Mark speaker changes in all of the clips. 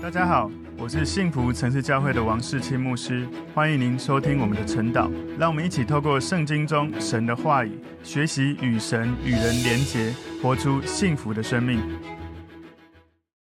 Speaker 1: 大家好，我是幸福城市教会的王世清牧师，欢迎您收听我们的晨祷。让我们一起透过圣经中神的话语，学习与神与人连结，活出幸福的生命。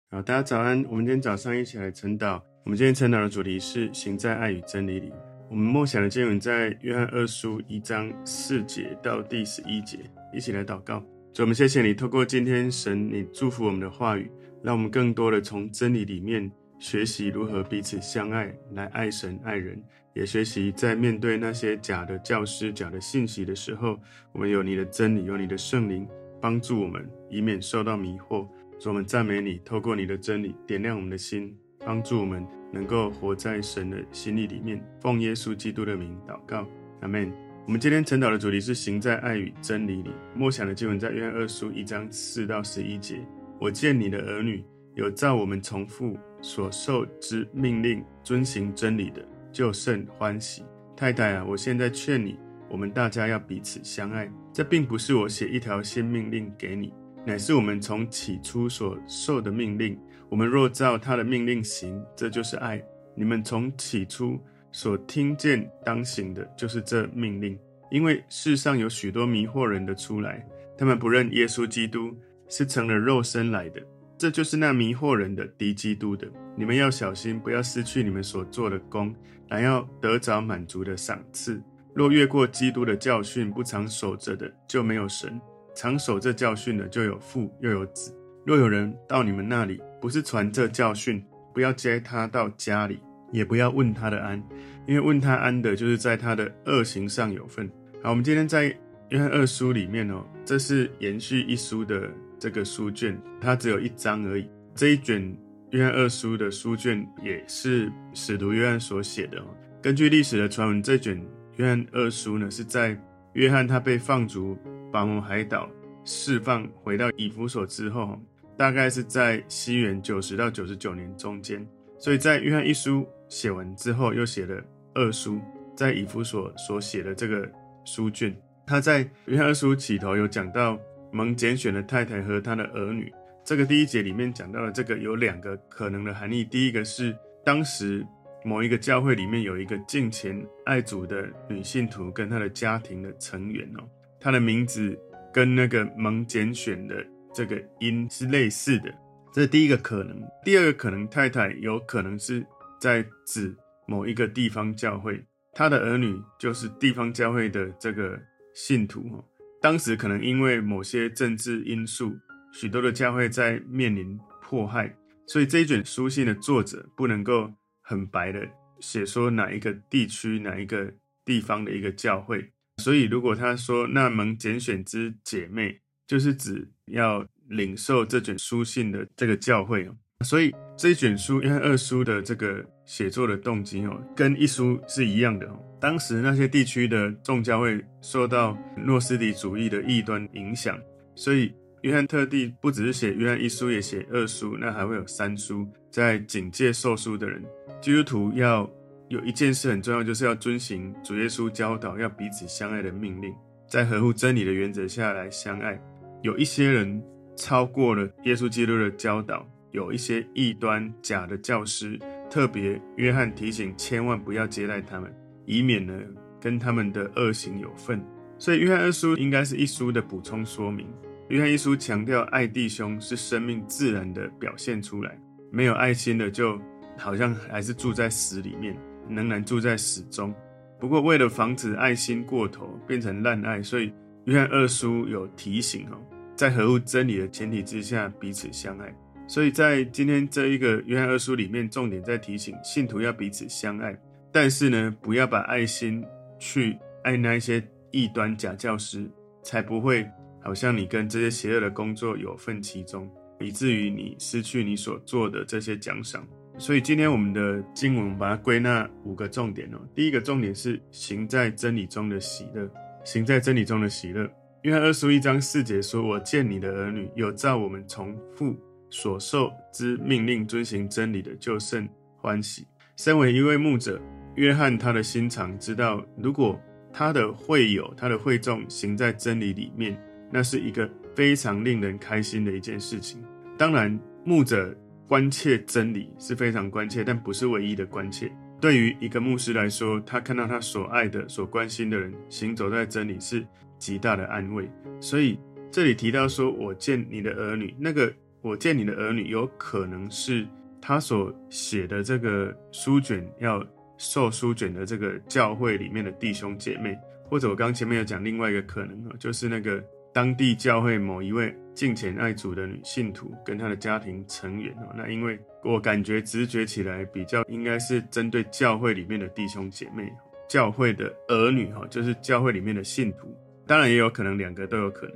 Speaker 2: 好，大家早安。我们今天早上一起来晨祷。我们今天晨祷的主题是行在爱与真理里。我们默想的经文在约翰二书一章四节到第十一节，一起来祷告。主，我们谢谢你，透过今天神你祝福我们的话语，让我们更多的从真理里面学习如何彼此相爱，来爱神爱人，也学习在面对那些假的教师、假的信息的时候，我们有你的真理，有你的圣灵帮助我们，以免受到迷惑。主，我们赞美你，透过你的真理点亮我们的心，帮助我们。能够活在神的心意里面，奉耶稣基督的名祷告，阿门。我们今天晨祷的主题是行在爱与真理里。默想的经文在约翰二书一章四到十一节。我见你的儿女有照我们从父所受之命令遵行真理的，就甚欢喜。太太啊，我现在劝你，我们大家要彼此相爱。这并不是我写一条新命令给你，乃是我们从起初所受的命令。我们若照他的命令行，这就是爱。你们从起初所听见当行的，就是这命令。因为世上有许多迷惑人的出来，他们不认耶稣基督是成了肉身来的，这就是那迷惑人的敌基督的。你们要小心，不要失去你们所做的工，乃要得着满足的赏赐。若越过基督的教训，不常守着的，就没有神；常守这教训的，就有父又有子。若有人到你们那里，不是传这教训，不要接他到家里，也不要问他的安，因为问他安的，就是在他的恶行上有份。好，我们今天在约翰二书里面哦，这是延续一书的这个书卷，它只有一章而已。这一卷约翰二书的书卷也是使徒约翰所写的。根据历史的传闻，这卷约翰二书呢，是在约翰他被放逐巴摩海岛释放，回到以弗所之后。大概是在西元九十到九十九年中间，所以在约翰一书写完之后，又写了二书，在以弗所所写的这个书卷，他在约翰二书起头有讲到蒙拣选的太太和他的儿女，这个第一节里面讲到了这个有两个可能的含义，第一个是当时某一个教会里面有一个敬虔爱主的女信徒跟她的家庭的成员哦，她的名字跟那个蒙拣选的。这个音是类似的，这是第一个可能。第二个可能，太太有可能是在指某一个地方教会，她的儿女就是地方教会的这个信徒。当时可能因为某些政治因素，许多的教会在面临迫害，所以这一卷书信的作者不能够很白的写说哪一个地区、哪一个地方的一个教会。所以如果他说那蒙拣选之姐妹，就是指要领受这卷书信的这个教会，所以这一卷书，因为二书的这个写作的动机哦，跟一书是一样的哦。当时那些地区的众教会受到诺斯底主义的异端影响，所以约翰特地不只是写约翰一书，也写二书，那还会有三书，在警戒受书的人。基督徒要有一件事很重要，就是要遵行主耶稣教导要彼此相爱的命令，在合乎真理的原则下来相爱。有一些人超过了耶稣基督的教导，有一些异端假的教师，特别约翰提醒，千万不要接待他们，以免呢跟他们的恶行有份。所以约翰二书应该是一书的补充说明。约翰一书强调爱弟兄是生命自然的表现出来，没有爱心的就好像还是住在死里面，仍然住在死中。不过为了防止爱心过头变成滥爱，所以。约翰二书有提醒哦，在合乎真理的前提之下彼此相爱。所以在今天这一个约翰二书里面，重点在提醒信徒要彼此相爱，但是呢，不要把爱心去爱那一些异端假教师，才不会好像你跟这些邪恶的工作有份其中，以至于你失去你所做的这些奖赏。所以今天我们的经文把它归纳五个重点哦。第一个重点是行在真理中的喜乐。行在真理中的喜乐。约翰二十一章四节说：“我见你的儿女有照我们从父所受之命令遵行真理的，就甚欢喜。”身为一位牧者，约翰他的心肠知道，如果他的会友、他的会众行在真理里面，那是一个非常令人开心的一件事情。当然，牧者关切真理是非常关切，但不是唯一的关切。对于一个牧师来说，他看到他所爱的、所关心的人行走在真理，是极大的安慰。所以这里提到说：“我见你的儿女，那个我见你的儿女，有可能是他所写的这个书卷要受书卷的这个教会里面的弟兄姐妹，或者我刚前面有讲另外一个可能啊，就是那个当地教会某一位敬虔爱主的女信徒跟他的家庭成员哦。那因为我感觉直觉起来比较应该是针对教会里面的弟兄姐妹，教会的儿女哈，就是教会里面的信徒，当然也有可能两个都有可能。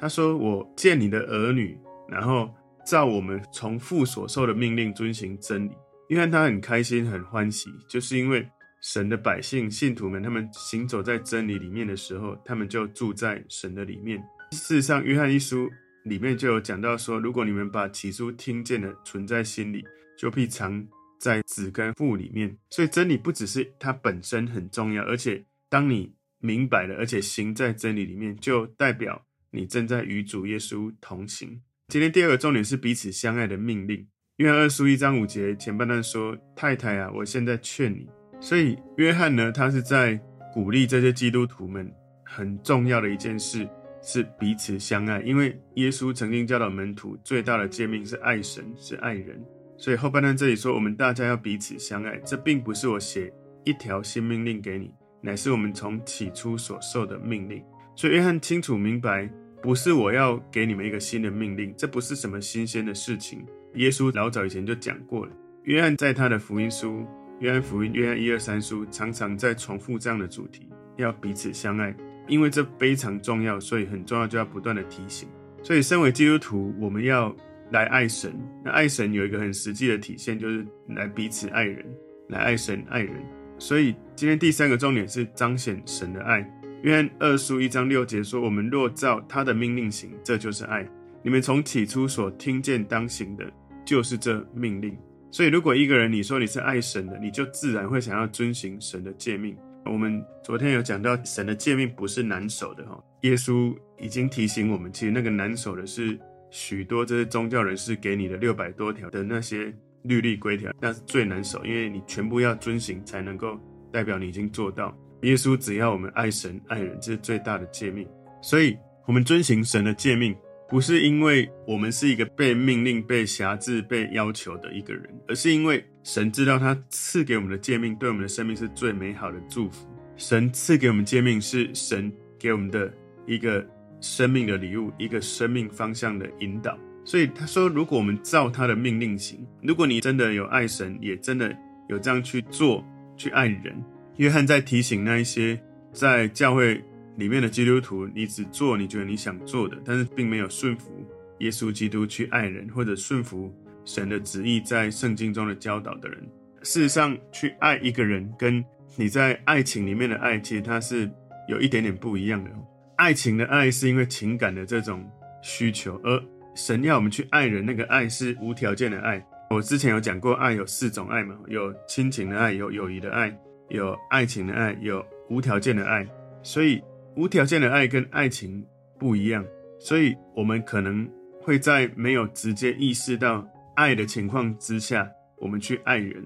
Speaker 2: 他说：“我见你的儿女，然后照我们从父所受的命令遵行真理。”约翰他很开心很欢喜，就是因为神的百姓信徒们他们行走在真理里面的时候，他们就住在神的里面。事实上，约翰一书。里面就有讲到说，如果你们把起初听见的存在心里，就必藏在子跟父里面。所以真理不只是它本身很重要，而且当你明白了，而且行在真理里面，就代表你正在与主耶稣同行。今天第二个重点是彼此相爱的命令。约翰二书一章五节前半段说：“太太啊，我现在劝你。”所以约翰呢，他是在鼓励这些基督徒们很重要的一件事。是彼此相爱，因为耶稣曾经教导门徒最大的诫命是爱神，是爱人。所以后半段这里说，我们大家要彼此相爱。这并不是我写一条新命令给你，乃是我们从起初所受的命令。所以约翰清楚明白，不是我要给你们一个新的命令，这不是什么新鲜的事情。耶稣老早以前就讲过了。约翰在他的福音书，约翰福音、约翰一二三书，常常在重复这样的主题：要彼此相爱。因为这非常重要，所以很重要，就要不断的提醒。所以，身为基督徒，我们要来爱神。那爱神有一个很实际的体现，就是来彼此爱人，来爱神爱人。所以，今天第三个重点是彰显神的爱。约翰二书一章六节说：“我们若照他的命令行，这就是爱。你们从起初所听见当行的，就是这命令。”所以，如果一个人你说你是爱神的，你就自然会想要遵行神的诫命。我们昨天有讲到，神的诫命不是难守的哈。耶稣已经提醒我们，其实那个难守的是许多这些宗教人士给你的六百多条的那些律例规条，那是最难守，因为你全部要遵行才能够代表你已经做到。耶稣只要我们爱神爱人，这是最大的诫命。所以，我们遵行神的诫命，不是因为我们是一个被命令、被辖制、被要求的一个人，而是因为。神知道他赐给我们的诫命，对我们的生命是最美好的祝福。神赐给我们诫命，是神给我们的一个生命的礼物，一个生命方向的引导。所以他说，如果我们照他的命令行，如果你真的有爱神，也真的有这样去做，去爱人。约翰在提醒那一些在教会里面的基督徒，你只做你觉得你想做的，但是并没有顺服耶稣基督去爱人，或者顺服。神的旨意在圣经中的教导的人，事实上去爱一个人，跟你在爱情里面的爱，其实它是有一点点不一样的。爱情的爱是因为情感的这种需求，而神要我们去爱人，那个爱是无条件的爱。我之前有讲过，爱有四种爱嘛，有亲情的爱，有友谊的爱，有爱情的爱，有无条件的爱。所以无条件的爱跟爱情不一样，所以我们可能会在没有直接意识到。爱的情况之下，我们去爱人。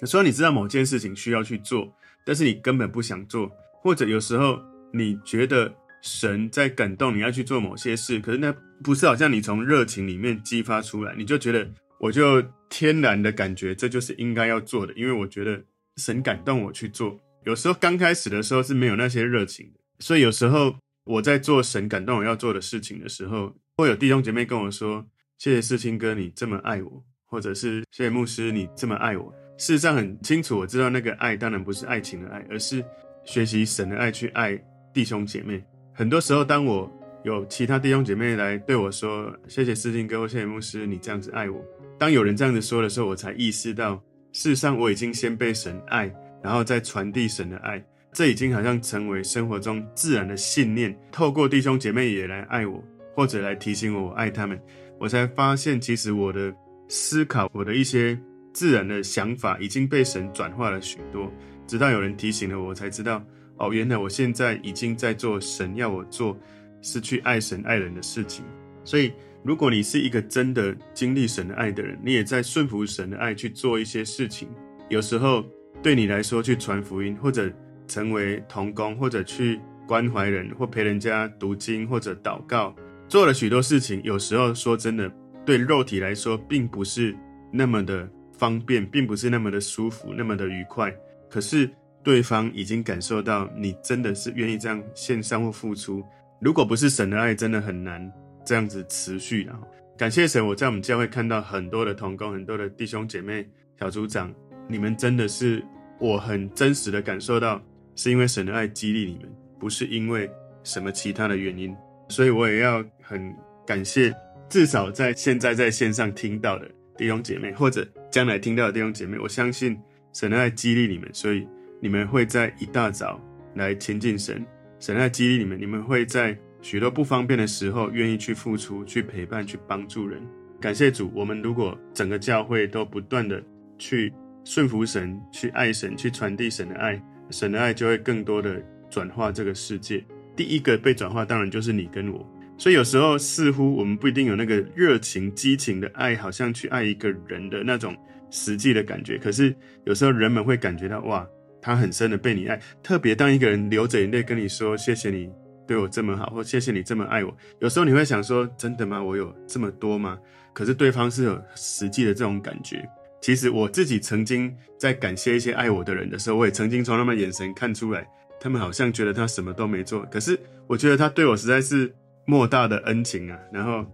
Speaker 2: 有时候你知道某件事情需要去做，但是你根本不想做，或者有时候你觉得神在感动你要去做某些事，可是那不是好像你从热情里面激发出来，你就觉得我就天然的感觉这就是应该要做的，因为我觉得神感动我去做。有时候刚开始的时候是没有那些热情的，所以有时候我在做神感动我要做的事情的时候，会有弟兄姐妹跟我说。谢谢世清哥，你这么爱我，或者是谢谢牧师，你这么爱我。事实上很清楚，我知道那个爱当然不是爱情的爱，而是学习神的爱去爱弟兄姐妹。很多时候，当我有其他弟兄姐妹来对我说“谢谢世清哥”或“谢谢牧师，你这样子爱我”，当有人这样子说的时候，我才意识到，事实上我已经先被神爱，然后再传递神的爱。这已经好像成为生活中自然的信念，透过弟兄姐妹也来爱我，或者来提醒我爱他们。我才发现，其实我的思考，我的一些自然的想法已经被神转化了许多。直到有人提醒了我，才知道，哦，原来我现在已经在做神要我做，是去爱神爱人的事情。所以，如果你是一个真的经历神的爱的人，你也在顺服神的爱去做一些事情。有时候对你来说，去传福音，或者成为童工，或者去关怀人，或陪人家读经，或者祷告，做了许多事情。有时候说真的，对肉体来说，并不是那么的方便，并不是那么的舒服，那么的愉快。可是对方已经感受到你真的是愿意这样献上或付出。如果不是神的爱，真的很难。这样子持续的，感谢神，我在我们教会看到很多的童工，很多的弟兄姐妹、小组长，你们真的是我很真实的感受到，是因为神的爱激励你们，不是因为什么其他的原因。所以我也要很感谢，至少在现在在线上听到的弟兄姐妹，或者将来听到的弟兄姐妹，我相信神的爱激励你们，所以你们会在一大早来亲近神，神的爱激励你们，你们会在。许多不方便的时候，愿意去付出、去陪伴、去帮助人。感谢主，我们如果整个教会都不断的去顺服神、去爱神、去传递神的爱，神的爱就会更多的转化这个世界。第一个被转化，当然就是你跟我。所以有时候似乎我们不一定有那个热情、激情的爱，好像去爱一个人的那种实际的感觉。可是有时候人们会感觉到，哇，他很深的被你爱。特别当一个人流着眼泪跟你说：“谢谢你。”对我这么好，或谢谢你这么爱我。有时候你会想说，真的吗？我有这么多吗？可是对方是有实际的这种感觉。其实我自己曾经在感谢一些爱我的人的时候，我也曾经从他们眼神看出来，他们好像觉得他什么都没做。可是我觉得他对我实在是莫大的恩情啊。然后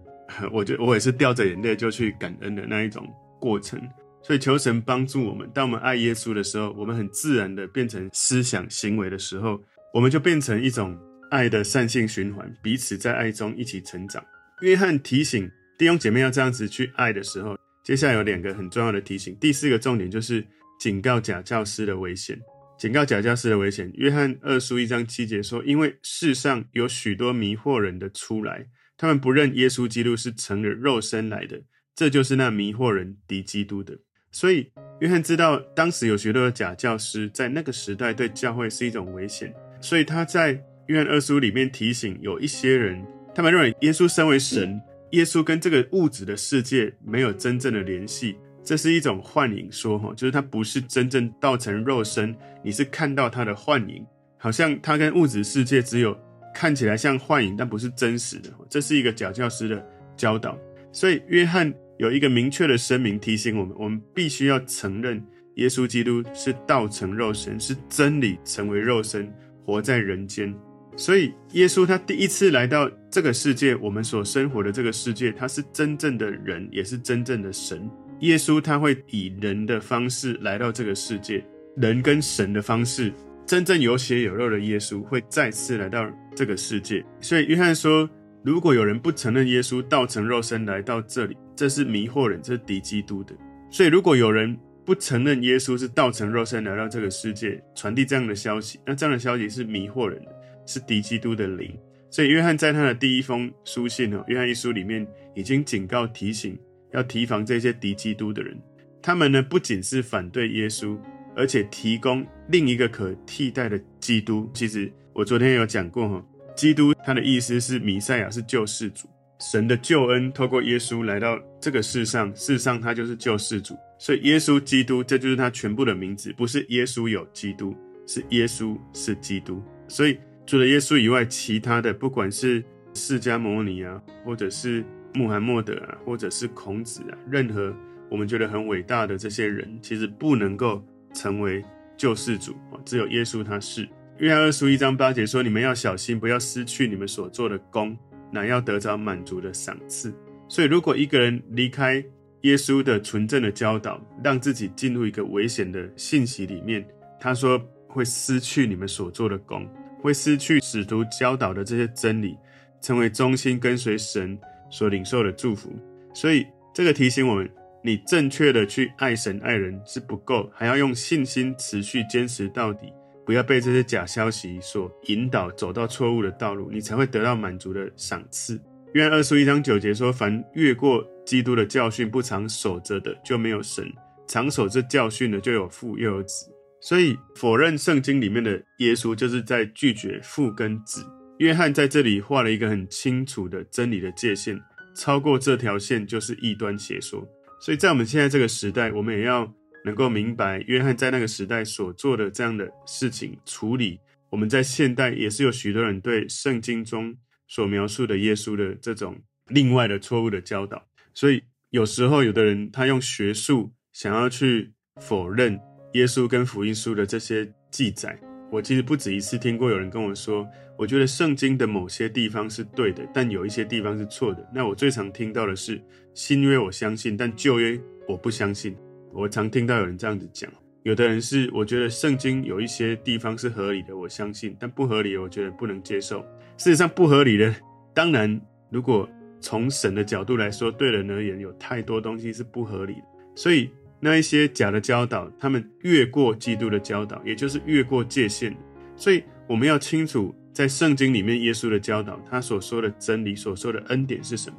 Speaker 2: 我觉得我也是掉着眼泪就去感恩的那一种过程。所以求神帮助我们，当我们爱耶稣的时候，我们很自然的变成思想行为的时候，我们就变成一种。爱的善性循环，彼此在爱中一起成长。约翰提醒弟兄姐妹要这样子去爱的时候，接下来有两个很重要的提醒。第四个重点就是警告假教师的危险。警告假教师的危险。约翰二书一章七节说：“因为世上有许多迷惑人的出来，他们不认耶稣基督是乘着肉身来的，这就是那迷惑人敌基督的。”所以约翰知道当时有许多的假教师在那个时代对教会是一种危险，所以他在。约翰二书里面提醒，有一些人，他们认为耶稣身为神，耶稣跟这个物质的世界没有真正的联系，这是一种幻影说，哈，就是他不是真正道成肉身，你是看到他的幻影，好像他跟物质世界只有看起来像幻影，但不是真实的，这是一个假教师的教导。所以约翰有一个明确的声明提醒我们，我们必须要承认耶稣基督是道成肉身，是真理成为肉身，活在人间。所以，耶稣他第一次来到这个世界，我们所生活的这个世界，他是真正的人，也是真正的神。耶稣他会以人的方式来到这个世界，人跟神的方式，真正有血有肉的耶稣会再次来到这个世界。所以，约翰说，如果有人不承认耶稣道成肉身来到这里，这是迷惑人，这是敌基督的。所以，如果有人不承认耶稣是道成肉身来到这个世界，传递这样的消息，那这样的消息是迷惑人的。是敌基督的灵，所以约翰在他的第一封书信哦，约翰一书里面已经警告提醒，要提防这些敌基督的人。他们呢，不仅是反对耶稣，而且提供另一个可替代的基督。其实我昨天有讲过哈，基督他的意思是弥赛亚，是救世主，神的救恩透过耶稣来到这个世上，世上他就是救世主。所以耶稣基督，这就是他全部的名字，不是耶稣有基督，是耶稣是基督。所以。除了耶稣以外，其他的不管是释迦牟尼啊，或者是穆罕默德啊，或者是孔子啊，任何我们觉得很伟大的这些人，其实不能够成为救世主。只有耶稣他是。约翰二书一章八节说：“你们要小心，不要失去你们所做的工，乃要得着满足的赏赐。”所以，如果一个人离开耶稣的纯正的教导，让自己进入一个危险的信息里面，他说会失去你们所做的工。会失去使徒教导的这些真理，成为忠心跟随神所领受的祝福。所以这个提醒我们：你正确的去爱神爱人是不够，还要用信心持续坚持到底，不要被这些假消息所引导走到错误的道路，你才会得到满足的赏赐。愿二书一章九节说：“凡越过基督的教训不常守着的，就没有神；常守这教训的，就有父又有子。”所以，否认圣经里面的耶稣，就是在拒绝父跟子。约翰在这里画了一个很清楚的真理的界限。超过这条线就是异端邪说。所以在我们现在这个时代，我们也要能够明白约翰在那个时代所做的这样的事情处理。我们在现代也是有许多人对圣经中所描述的耶稣的这种另外的错误的教导。所以有时候有的人他用学术想要去否认耶稣跟福音书的这些记载。我其实不止一次听过有人跟我说，我觉得圣经的某些地方是对的，但有一些地方是错的。那我最常听到的是新约我相信，但旧约我不相信。我常听到有人这样子讲。有的人是我觉得圣经有一些地方是合理的，我相信，但不合理我觉得不能接受。事实上，不合理的，当然如果从神的角度来说，对人而言有太多东西是不合理的，所以。那一些假的教导，他们越过基督的教导，也就是越过界限。所以我们要清楚，在圣经里面，耶稣的教导，他所说的真理，所说的恩典是什么？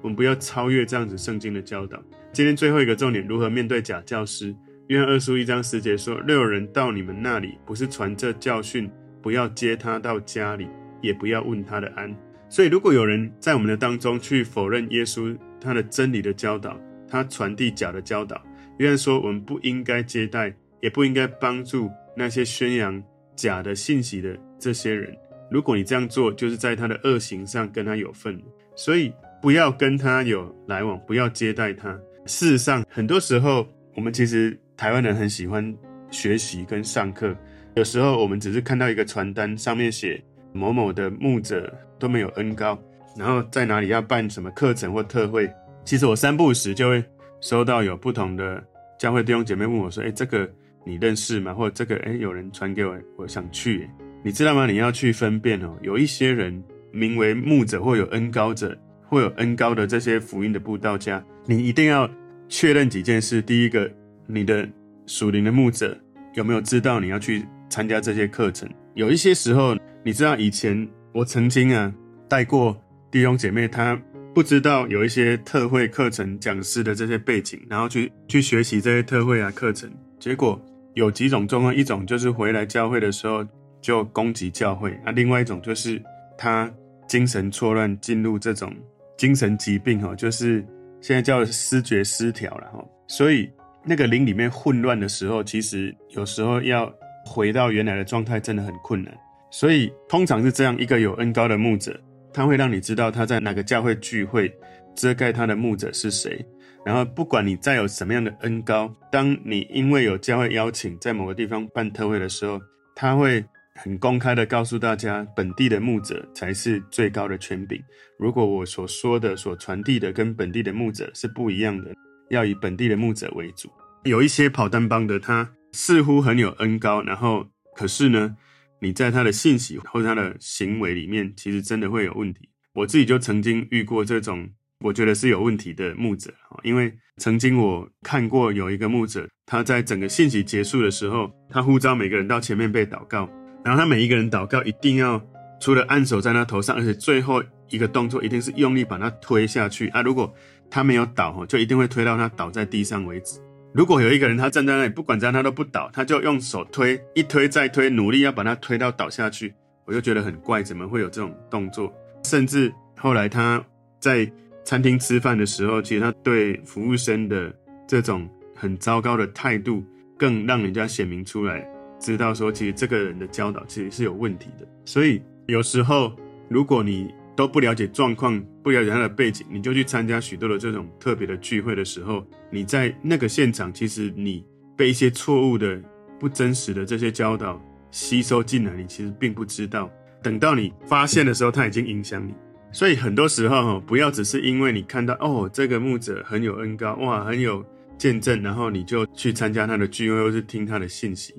Speaker 2: 我们不要超越这样子圣经的教导。今天最后一个重点，如何面对假教师？约翰二书一章十节说：若有人到你们那里，不是传这教训，不要接他到家里，也不要问他的安。所以，如果有人在我们的当中去否认耶稣他的真理的教导，他传递假的教导。约翰说：“我们不应该接待，也不应该帮助那些宣扬假的信息的这些人。如果你这样做，就是在他的恶行上跟他有份。所以不要跟他有来往，不要接待他。事实上，很多时候我们其实台湾人很喜欢学习跟上课。有时候我们只是看到一个传单，上面写某某的牧者都没有恩膏，然后在哪里要办什么课程或特会。其实我三不五时就会。”收到有不同的教会弟兄姐妹问我说：“诶，这个你认识吗？或者这个诶，有人传给我，我想去。你知道吗？你要去分辨哦。有一些人名为牧者或有恩高者，或有恩高的这些福音的布道家，你一定要确认几件事。第一个，你的属灵的牧者有没有知道你要去参加这些课程？有一些时候，你知道以前我曾经啊带过弟兄姐妹，他。不知道有一些特会课程讲师的这些背景，然后去去学习这些特会啊课程，结果有几种状况，一种就是回来教会的时候就攻击教会那，另外一种就是他精神错乱，进入这种精神疾病哈，就是现在叫思觉失调了哈，所以那个灵里面混乱的时候，其实有时候要回到原来的状态真的很困难，所以通常是这样一个有恩高的牧者。他会让你知道他在哪个教会聚会，遮盖他的牧者是谁。然后，不管你再有什么样的恩高，当你因为有教会邀请在某个地方办特会的时候，他会很公开的告诉大家，本地的牧者才是最高的权柄。如果我所说的、所传递的跟本地的牧者是不一样的，要以本地的牧者为主。有一些跑单帮的，他似乎很有恩高，然后可是呢，你在他的信息或者他的行为里面，其实真的会有问题。我自己就曾经遇过这种，我觉得是有问题的牧者。因为曾经我看过有一个牧者，他在整个信息结束的时候，他呼召每个人到前面被祷告，然后他每一个人祷告一定要除了按手在他头上，而且最后一个动作一定是用力把他推下去啊。如果他没有倒，就一定会推到他倒在地上为止。如果有一个人他站在那里，不管怎样他都不倒，他就用手推，一推再推，努力要把他推到倒下去，我就觉得很怪，怎么会有这种动作？甚至后来他在餐厅吃饭的时候，其实他对服务生的这种很糟糕的态度，更让人家显明出来，知道说其实这个人的教导其实是有问题的。所以有时候如果你都不了解状况，不了解他的背景，你就去参加许多的这种特别的聚会的时候，你在那个现场，其实你被一些错误的、不真实的这些教导吸收进来，你其实并不知道。等到你发现的时候，他已经影响你。所以很多时候，不要只是因为你看到哦，这个牧者很有恩膏，哇，很有见证，然后你就去参加他的聚会，或是听他的信息。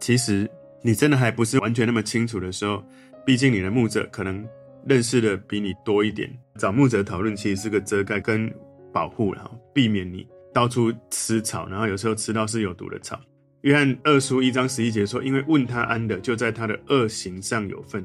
Speaker 2: 其实你真的还不是完全那么清楚的时候，毕竟你的牧者可能。认识的比你多一点，找牧者讨论其实是个遮盖跟保护，然后避免你到处吃草，然后有时候吃到是有毒的草。约翰二书一章十一节说：“因为问他安的，就在他的恶行上有份。”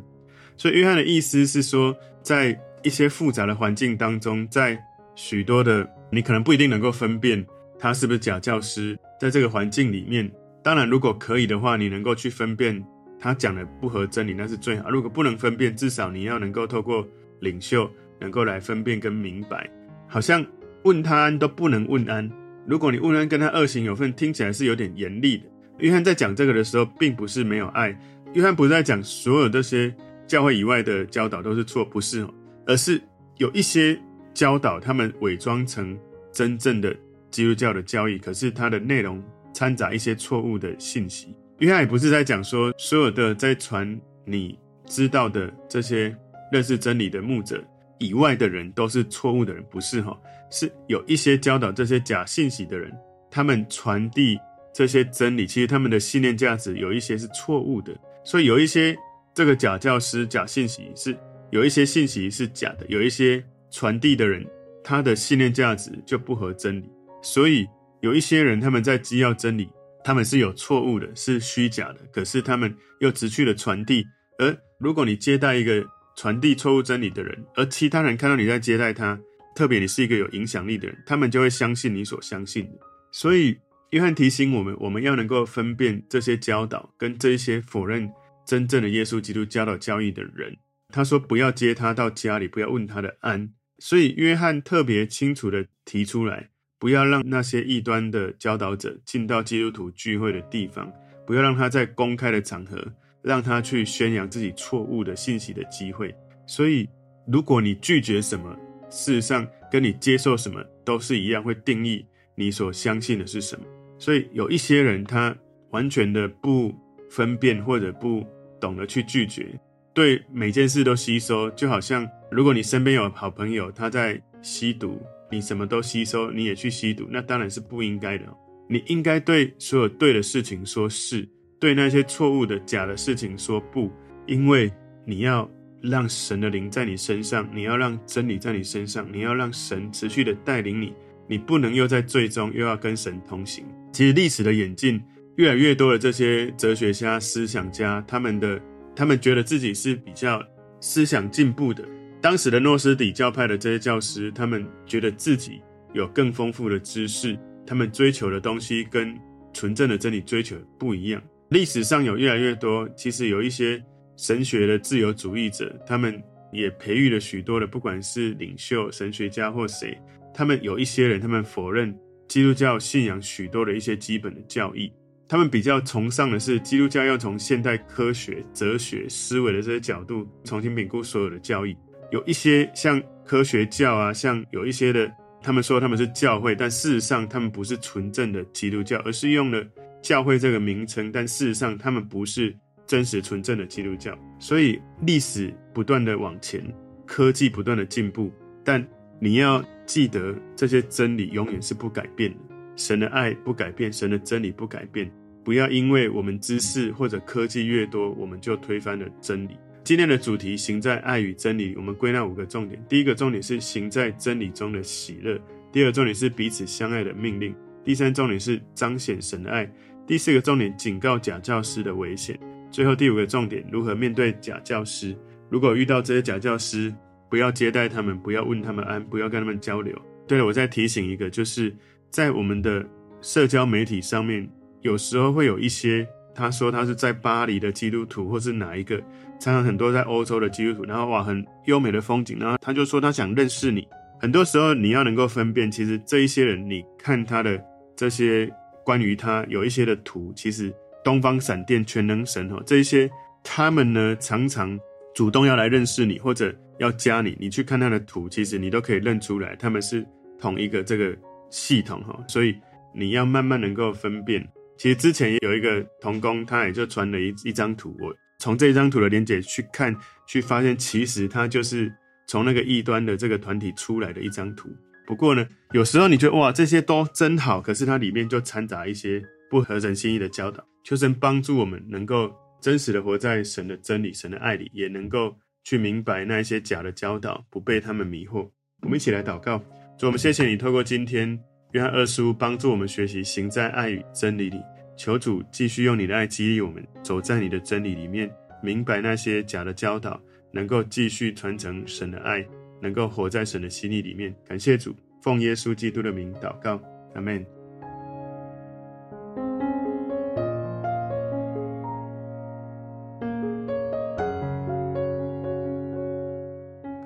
Speaker 2: 所以约翰的意思是说，在一些复杂的环境当中，在许多的你可能不一定能够分辨他是不是假教师，在这个环境里面，当然如果可以的话，你能够去分辨。他讲的不合真理，那是最好。如果不能分辨，至少你要能够透过领袖，能够来分辨跟明白。好像问他安都不能问安。如果你问安跟他恶行有份，听起来是有点严厉的。约翰在讲这个的时候，并不是没有爱。约翰不是在讲所有这些教会以外的教导都是错，不是，而是有一些教导，他们伪装成真正的基督教的教义，可是它的内容掺杂一些错误的信息。约翰也不是在讲说所有的在传你知道的这些认识真理的牧者以外的人都是错误的人，不是哈，是有一些教导这些假信息的人，他们传递这些真理，其实他们的信念价值有一些是错误的，所以有一些这个假教师、假信息是有一些信息是假的，有一些传递的人他的信念价值就不合真理，所以有一些人他们在讥笑真理。他们是有错误的，是虚假的，可是他们又持续的传递。而如果你接待一个传递错误真理的人，而其他人看到你在接待他，特别你是一个有影响力的人，他们就会相信你所相信的。所以，约翰提醒我们，我们要能够分辨这些教导跟这些否认真正的耶稣基督教导教义的人。他说，不要接他到家里，不要问他的安。所以，约翰特别清楚的提出来。不要让那些异端的教导者进到基督徒聚会的地方，不要让他在公开的场合让他去宣扬自己错误的信息的机会。所以，如果你拒绝什么，事实上跟你接受什么都是一样，会定义你所相信的是什么。所以，有一些人他完全的不分辨或者不懂得去拒绝，对每件事都吸收，就好像如果你身边有好朋友他在吸毒。你什么都吸收，你也去吸毒，那当然是不应该的。你应该对所有对的事情说是，对那些错误的假的事情说不，因为你要让神的灵在你身上，你要让真理在你身上，你要让神持续的带领你，你不能又在最终又要跟神同行。其实历史的演进，越来越多的这些哲学家、思想家，他们的他们觉得自己是比较思想进步的。当时的诺斯底教派的这些教师，他们觉得自己有更丰富的知识，他们追求的东西跟纯正的真理追求不一样。历史上有越来越多，其实有一些神学的自由主义者，他们也培育了许多的，不管是领袖、神学家或谁，他们有一些人，他们否认基督教信仰许多的一些基本的教义，他们比较崇尚的是基督教要从现代科学、哲学、思维的这些角度重新评估所有的教义。有一些像科学教啊，像有一些的，他们说他们是教会，但事实上他们不是纯正的基督教，而是用了教会这个名称，但事实上他们不是真实纯正的基督教。所以历史不断的往前，科技不断的进步，但你要记得这些真理永远是不改变的。神的爱不改变，神的真理不改变。不要因为我们知识或者科技越多，我们就推翻了真理。今天的主题行在爱与真理，我们归纳五个重点。第一个重点是行在真理中的喜乐；第二个重点是彼此相爱的命令；第三重点是彰显神的爱；第四个重点警告假教师的危险；最后第五个重点如何面对假教师。如果遇到这些假教师，不要接待他们，不要问他们安，不要跟他们交流。对了，我再提醒一个，就是在我们的社交媒体上面，有时候会有一些。他说他是在巴黎的基督徒，或是哪一个，常常很多在欧洲的基督徒，然后哇，很优美的风景，然后他就说他想认识你。很多时候你要能够分辨，其实这一些人，你看他的这些关于他有一些的图，其实东方闪电全能神哈，这一些他们呢常常主动要来认识你，或者要加你，你去看他的图，其实你都可以认出来，他们是同一个这个系统哈，所以你要慢慢能够分辨。其实之前也有一个同工，他也就传了一一张图。我从这张图的连接去看，去发现，其实它就是从那个异端的这个团体出来的一张图。不过呢，有时候你觉得哇，这些都真好，可是它里面就掺杂一些不合神心意的教导。求神帮助我们能够真实的活在神的真理、神的爱里，也能够去明白那一些假的教导，不被他们迷惑。我们一起来祷告，主，我们谢谢你透过今天。约翰二书帮助我们学习行在爱与真理里，求主继续用你的爱激励我们走在你的真理里面，明白那些假的教导，能够继续传承神的爱，能够活在神的心意里面。感谢主，奉耶稣基督的名祷告，阿门。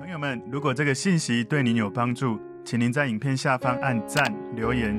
Speaker 1: 朋友们，如果这个信息对您有帮助，请您在影片下方按赞、留言，